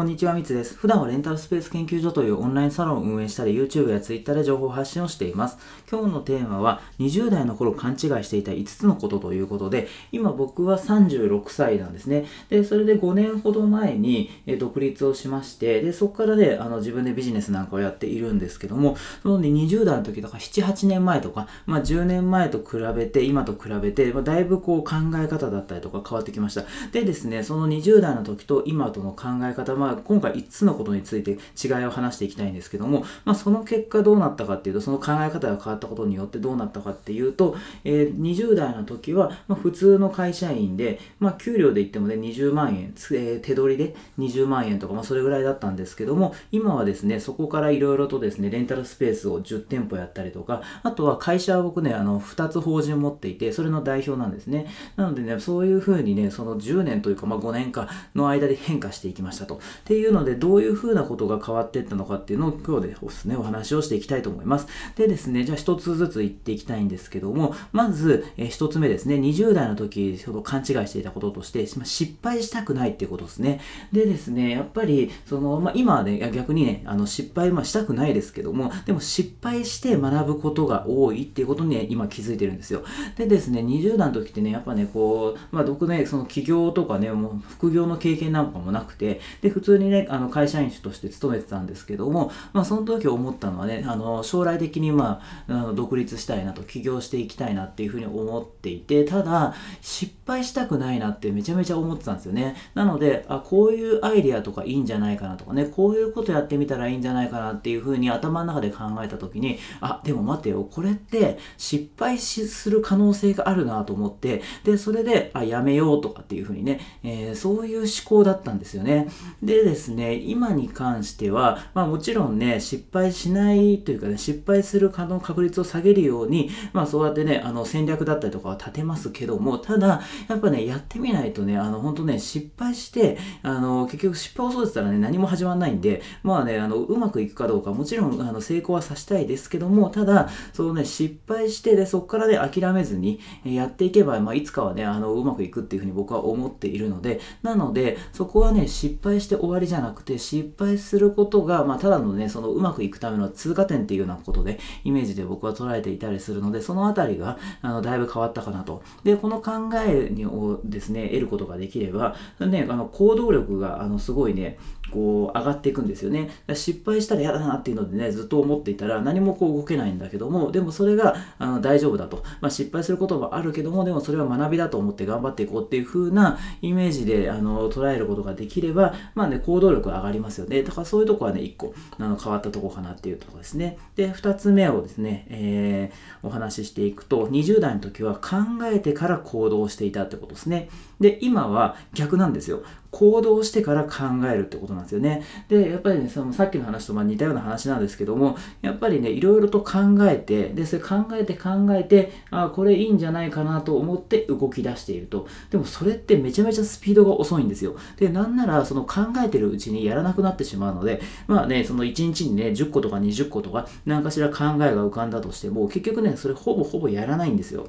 こんにちは、みつです。普段はレンタルスペース研究所というオンラインサロンを運営したり、YouTube や Twitter で情報発信をしています。今日のテーマは、20代の頃勘違いしていた5つのことということで、今僕は36歳なんですね。で、それで5年ほど前に、独立をしまして、で、そこからね、あの自分でビジネスなんかをやっているんですけども、その、ね、20代の時とか7、8年前とか、まあ10年前と比べて、今と比べて、まあ、だいぶこう考え方だったりとか変わってきました。でですね、その20代の時と今との考え方まあ、今回5つのことについて違いを話していきたいんですけども、まあ、その結果どうなったかっていうと、その考え方が変わったことによってどうなったかっていうと、えー、20代の時は、ま、普通の会社員で、まあ、給料で言ってもね、20万円、えー、手取りで20万円とか、まあ、それぐらいだったんですけども、今はですね、そこからいろいろとですね、レンタルスペースを10店舗やったりとか、あとは会社は僕ね、あの、2つ法人持っていて、それの代表なんですね。なのでね、そういうふうにね、その10年というか、まあ、5年かの間で変化していきましたと。っていうので、どういうふうなことが変わっていったのかっていうのを今日でですね、お話をしていきたいと思います。でですね、じゃあ一つずつ言っていきたいんですけども、まず、えー、一つ目ですね、20代の時、ほど勘違いしていたこととして、失敗したくないっていうことですね。でですね、やっぱり、その、まあ、今はね、逆にね、あの、失敗、まあ、したくないですけども、でも失敗して学ぶことが多いっていうことにね、今気づいてるんですよ。でですね、20代の時ってね、やっぱね、こう、まあ、僕ね、その起業とかね、もう副業の経験なんかもなくて、で、普通にね、あの、会社員として勤めてたんですけども、まあ、その時思ったのはね、あの、将来的にまあ、あの独立したいなと、起業していきたいなっていうふうに思っていて、ただ、失敗したくないなってめちゃめちゃ思ってたんですよね。なので、あ、こういうアイデアとかいいんじゃないかなとかね、こういうことやってみたらいいんじゃないかなっていうふうに頭の中で考えた時に、あ、でも待てよ、これって失敗する可能性があるなと思って、で、それで、あ、やめようとかっていうふうにね、えー、そういう思考だったんですよね。ででですね、今に関しては、まあもちろんね、失敗しないというかね、失敗する可能確率を下げるように、まあそうやってね、あの戦略だったりとかは立てますけども、ただ、やっぱね、やってみないとね、あの本当ね、失敗して、あの結局失敗をそうしたらね、何も始まらないんで、まあね、あのうまくいくかどうか、もちろんあの成功はさせたいですけども、ただ、そのね、失敗して、で、そこからね、諦めずにやっていけば、まあいつかはね、あのうまくいくっていうふうに僕は思っているので、なので、そこはね、失敗して終わりじゃなくて、失敗することが、まあ、ただのね、そのうまくいくための通過点っていうようなことで、イメージで僕は捉えていたりするので、そのあたりが、あの、だいぶ変わったかなと。で、この考えをですね、得ることができれば、ね、あの、行動力が、あの、すごいね、こう上がっていくんですよね。失敗したら嫌だなっていうのでね、ずっと思っていたら何もこう動けないんだけども、でもそれがあの大丈夫だと。まあ、失敗することもあるけども、でもそれは学びだと思って頑張っていこうっていう風なイメージであの捉えることができれば、まあね、行動力上がりますよね。だからそういうとこはね、一個あの変わったとこかなっていうとこですね。で、二つ目をですね、えー、お話ししていくと、20代の時は考えてから行動していたってことですね。で、今は逆なんですよ。行動してから考えるってことなんですよね。で、やっぱりね、そのさっきの話とま似たような話なんですけども、やっぱりね、いろいろと考えて、で、それ考えて考えて、あ、これいいんじゃないかなと思って動き出していると。でもそれってめちゃめちゃスピードが遅いんですよ。で、なんならその考えてるうちにやらなくなってしまうので、まあね、その1日にね、10個とか20個とか、何かしら考えが浮かんだとしても、結局ね、それほぼほぼやらないんですよ。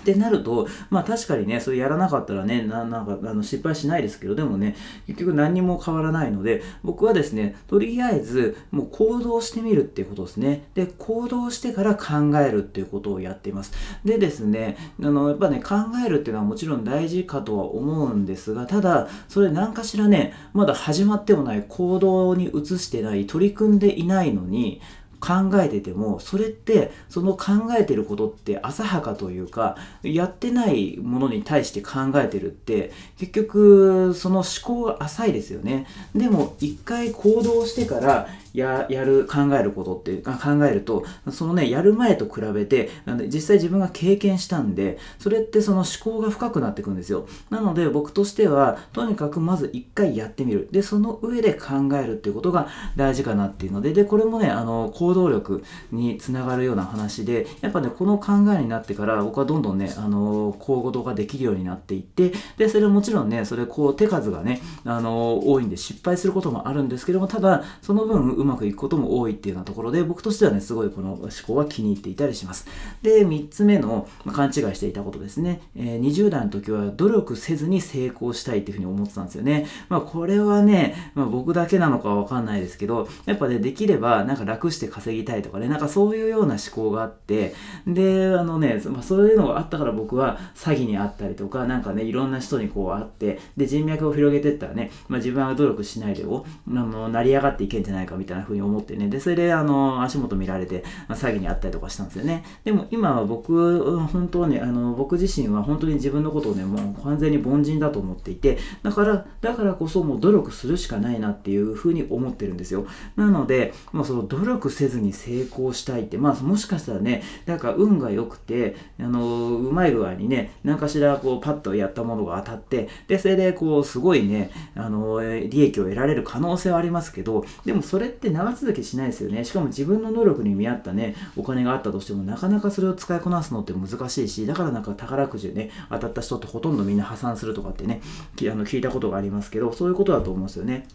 ってなると、まあ確かにね、それやらなかったらね、ななんかあの失敗しないですけど、でもね、結局何にも変わらないので、僕はですね、とりあえずもう行動してみるっていうことですね。で、行動してから考えるっていうことをやっています。でですね、あの、やっぱね、考えるっていうのはもちろん大事かとは思うんですが、ただ、それ何かしらね、まだ始まってもない行動に移してない、取り組んでいないのに、考えててもそれってその考えてることって浅はかというかやってないものに対して考えてるって結局その思考が浅いですよね。でも一回行動してからややる考えることっていうか考えるとそのねやる前と比べて実際自分が経験したんでそれってその思考が深くなっていくんですよ。なので僕としてはとにかくまず一回やってみる。でその上で考えるっていうことが大事かなっていうのででこれもねあの行動力につながるような話で、やっぱね、この考えになってから僕はどんどんね、あの、行動ができるようになっていって、で、それもちろんね、それこう手数がね、あの、多いんで失敗することもあるんですけども、ただ、その分うまくいくことも多いっていうようなところで、僕としてはね、すごいこの思考は気に入っていたりします。で、3つ目の、ま勘違いしていたことですね。えー、20代の時は努力せずに成功したいっていうふうに思ってたんですよね。まあ、これはね、まあ、僕だけなのかわかんないですけど、やっぱね、できればなんか楽して稼ぎたいとかね、なんかそういうような思考があって、で、あのね、まあ、そういうのがあったから僕は詐欺にあったりとか、なんかね、いろんな人にこう会って、で、人脈を広げてったらね、まあ、自分は努力しないでを、あの、成り上がっていけんじゃないかみたいなたいな風に思ってね、で、それで、あの、足元見られて、まあ、詐欺にあったりとかしたんですよね。でも今は僕、本当はね、あの、僕自身は本当に自分のことをね、もう完全に凡人だと思っていて、だから、だからこそもう努力するしかないなっていう風に思ってるんですよ。なので、まあ、その努力せずに成功したいって、まあ、もしかしたらね、なんか運が良くて、あの、うまい具合にね、何かしらこう、パッとやったものが当たって、で、それでこう、すごいね、あの、利益を得られる可能性はありますけど、でもそれっって長続きしないですよね。しかも自分の能力に見合ったね、お金があったとしても、なかなかそれを使いこなすのって難しいし、だからなんか宝くじでね、当たった人ってほとんどみんな破産するとかってね、あの聞いたことがありますけど、そういうことだと思うんですよね。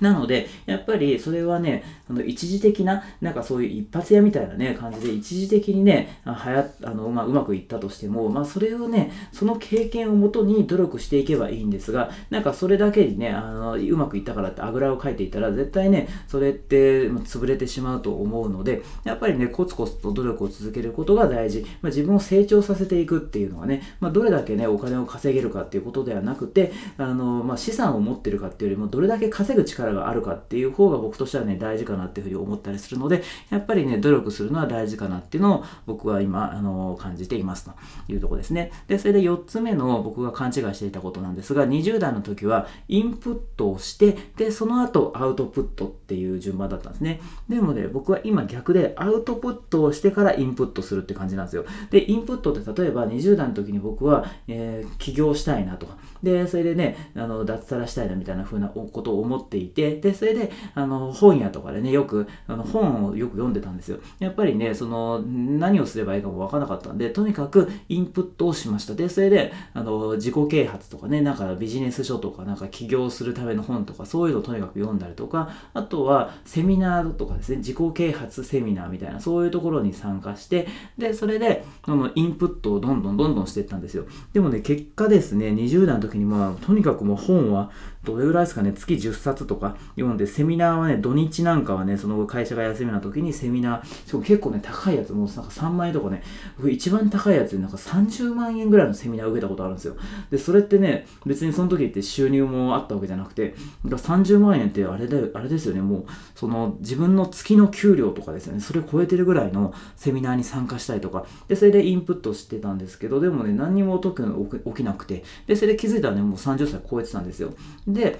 なので、やっぱりそれはね、あの一時的な、なんかそういう一発屋みたいなね、感じで、一時的にね、はやあのまあ、うまくいったとしても、まあ、それをね、その経験をもとに努力していけばいいんですが、なんかそれだけにね、あのうまくいったからってあぐらをかいていたら、絶対ね、それって潰れてしまうと思うので、やっぱりね、コツコツと努力を続けることが大事。まあ、自分を成長させていくっていうのはね、まあ、どれだけね、お金を稼げるかっていうことではなくて、あのまあ、資産を持ってるかっていうよりも、どれだけ稼ぐ力があるかっていう方が僕としてはね、大事かなっていうふうに思ったりするので、やっぱりね、努力するのは大事かなっていうのを僕は今、あの感じていますというとこですね。で、それで4つ目の僕が勘違いしていたことなんですが、20代の時はインプットをして、で、その後アウトプットっていう順番だったんですね。でもね、僕は今逆でアウトプットをしてからインプットするって感じなんですよ。で、インプットって例えば20代の時に僕は、えー、起業したいなと、で、それでね、あの、脱サラしたいなみたいな風なことを思っていて、で、それで、あの、本屋とかでね、よく、あの、本をよく読んでたんですよ。やっぱりね、その、何をすればいいかもわからなかったんで、とにかくインプットをしました。で、それで、あの、自己啓発とかね、なんかビジネス書とか、なんか起業するための本とか、そういうのをとにかく読んだりとか、あとは、セミナーとかですね、自己啓発セミナーみたいな、そういうところに参加して、で、それで、あの、インプットをどんどんどんどんしていったんですよ。でもね、結果ですね、20代の時にまあ、とにかくもう本はどれぐらいですかね、月10冊とか読んで、セミナーはね、土日なんかはね、その会社が休みな時にセミナー、しかも結構ね、高いやつ、もうなんか3万円とかね、僕一番高いやつでなんか30万円ぐらいのセミナーを受けたことあるんですよ。で、それってね、別にその時って収入もあったわけじゃなくて、だ30万円ってあれだ、あれですよね、もう、その自分の月の給料とかですよね、それを超えてるぐらいのセミナーに参加したりとか、で、それでインプットしてたんですけど、でもね、何にも特に起きなくて、で、それで気づいたらね、もう30歳超えてたんですよ。で、で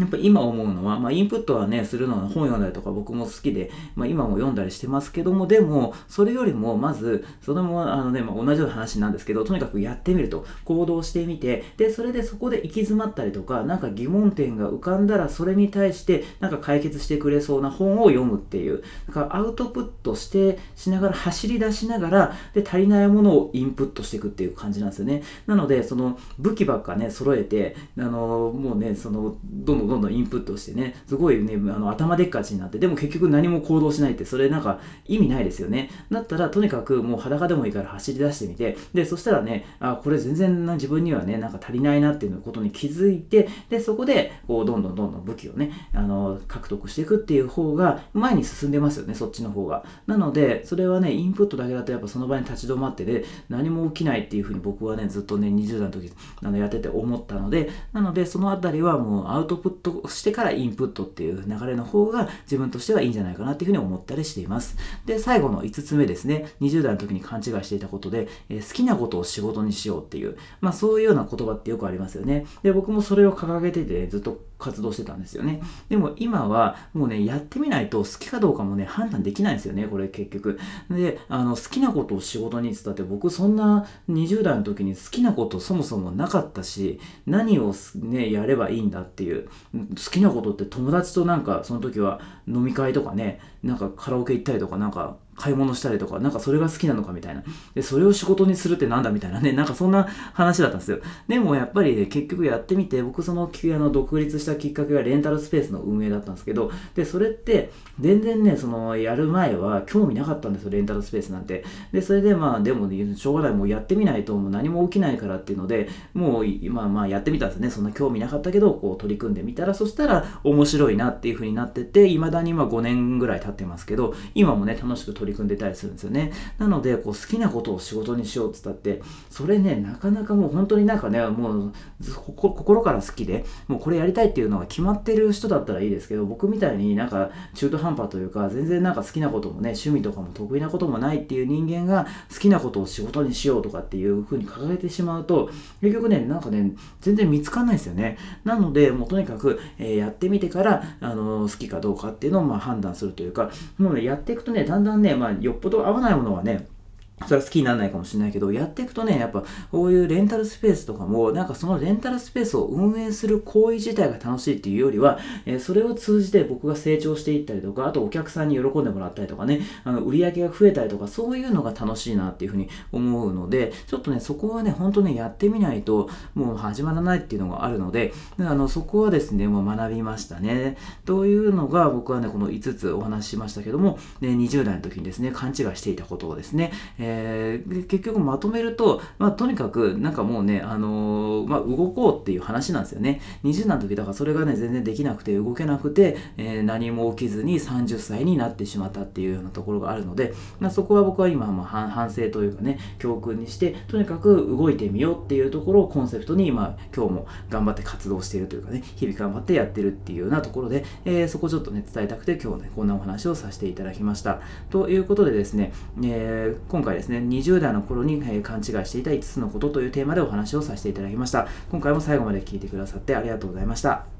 やっぱ今思うのは、まあ、インプットはね、するのは本読んだりとか僕も好きで、まあ、今も読んだりしてますけども、でも、それよりも、まず、それも、あのね、まあ、同じような話なんですけど、とにかくやってみると、行動してみて、で、それでそこで行き詰まったりとか、なんか疑問点が浮かんだら、それに対して、なんか解決してくれそうな本を読むっていう、だからアウトプットして、しながら、走り出しながら、で、足りないものをインプットしていくっていう感じなんですよね。なので、その、武器ばっかね、揃えて、あの、もうね、その、どんどんどんどんインプットしてね、すごいね、あの頭でっかちになって、でも結局何も行動しないって、それなんか意味ないですよね。だったら、とにかくもう裸でもいいから走り出してみて、で、そしたらね、あ、これ全然自分にはね、なんか足りないなっていうことに気づいて、で、そこで、こう、どんどんどんどん武器をね、あの、獲得していくっていう方が、前に進んでますよね、そっちの方が。なので、それはね、インプットだけだとやっぱその場に立ち止まってで、何も起きないっていうふうに僕はね、ずっとね、20代の時、あの、やってて思ったので、なので、そのあたりはもうアウトプットしてからインプットっていう流れの方が自分としてはいいんじゃないかなっていうふうに思ったりしています。で、最後の5つ目ですね。20代の時に勘違いしていたことで、えー、好きなことを仕事にしようっていう、まあそういうような言葉ってよくありますよね。で、僕もそれを掲げてて、ずっと活動してたんですよね。でも今はもうね、やってみないと好きかどうかもね、判断できないんですよね、これ結局。で、あの、好きなことを仕事にってたって僕そんな20代の時に好きなことそもそもなかったし、何をね、やればいいんだっていう、好きなことって友達となんかその時は飲み会とかね、なんかカラオケ行ったりとかなんか買い物したりとか、なんかそれが好きなのかみたいな。で、それを仕事にするってなんだみたいなね、なんかそんな話だったんですよ。でもやっぱり、ね、結局やってみて、僕その、あの、独立したきっかけがレンタルスペースの運営だったんですけど、で、それって、全然ね、その、やる前は興味なかったんですよ、レンタルスペースなんて。で、それでまあ、でも、ね、しょうがない、もうやってみないともう何も起きないからっていうので、もう、まあまあやってみたんですね。そんな興味なかったけど、こう取り組んでみたら、そしたら面白いなっていう風になってて、未だにまあ5年ぐらい経っってますけど、今もね、楽しく取り組んでたりするんですよね。なので、こう好きなことを仕事にしようって言ったって、それね、なかなかもう本当になんかね、もう心から好きで、もうこれやりたいっていうのが決まってる人だったらいいですけど、僕みたいになんか中途半端というか、全然なんか好きなこともね、趣味とかも得意なこともないっていう人間が好きなことを仕事にしようとかっていう風に掲げてしまうと、結局ね、なんかね、全然見つかんないですよね。なので、もうとにかく、えー、やってみてから、あのー、好きかどうかっていうのをまあ判断するというか、もうね、やっていくとね、だんだんね、まあ、よっぽど合わないものはね、それは好きにならないかもしれないけど、やっていくとね、やっぱこういうレンタルスペースとかも、なんかそのレンタルスペースを運営する行為自体が楽しいっていうよりは、えー、それを通じて僕が成長していったりとか、あとお客さんに喜んでもらったりとかね、あの売り上げが増えたりとか、そういうのが楽しいなっていうふうに思うので、ちょっとね、そこはね、本当ね、やってみないともう始まらないっていうのがあるので、あのそこはですね、もう学びましたね。というのが僕はね、この5つお話ししましたけども、ね、20代の時にですね、勘違いしていたことをですね、えー結局まとめると、まあ、とにかくなんかもうね、あのー、まあ、動こうっていう話なんですよね。20代の時だからそれがね、全然できなくて動けなくて、えー、何も起きずに30歳になってしまったっていうようなところがあるので、まあ、そこは僕は今、まあ、反省というかね、教訓にして、とにかく動いてみようっていうところをコンセプトに今、今日も頑張って活動しているというかね、日々頑張ってやってるっていうようなところで、えー、そこちょっとね、伝えたくて今日ね、こんなお話をさせていただきました。ということでですね、えー、今回ですね、20代の頃に、えー、勘違いしていた5つのことというテーマでお話をさせていただきました。今回も最後まで聞いてくださってありがとうございました。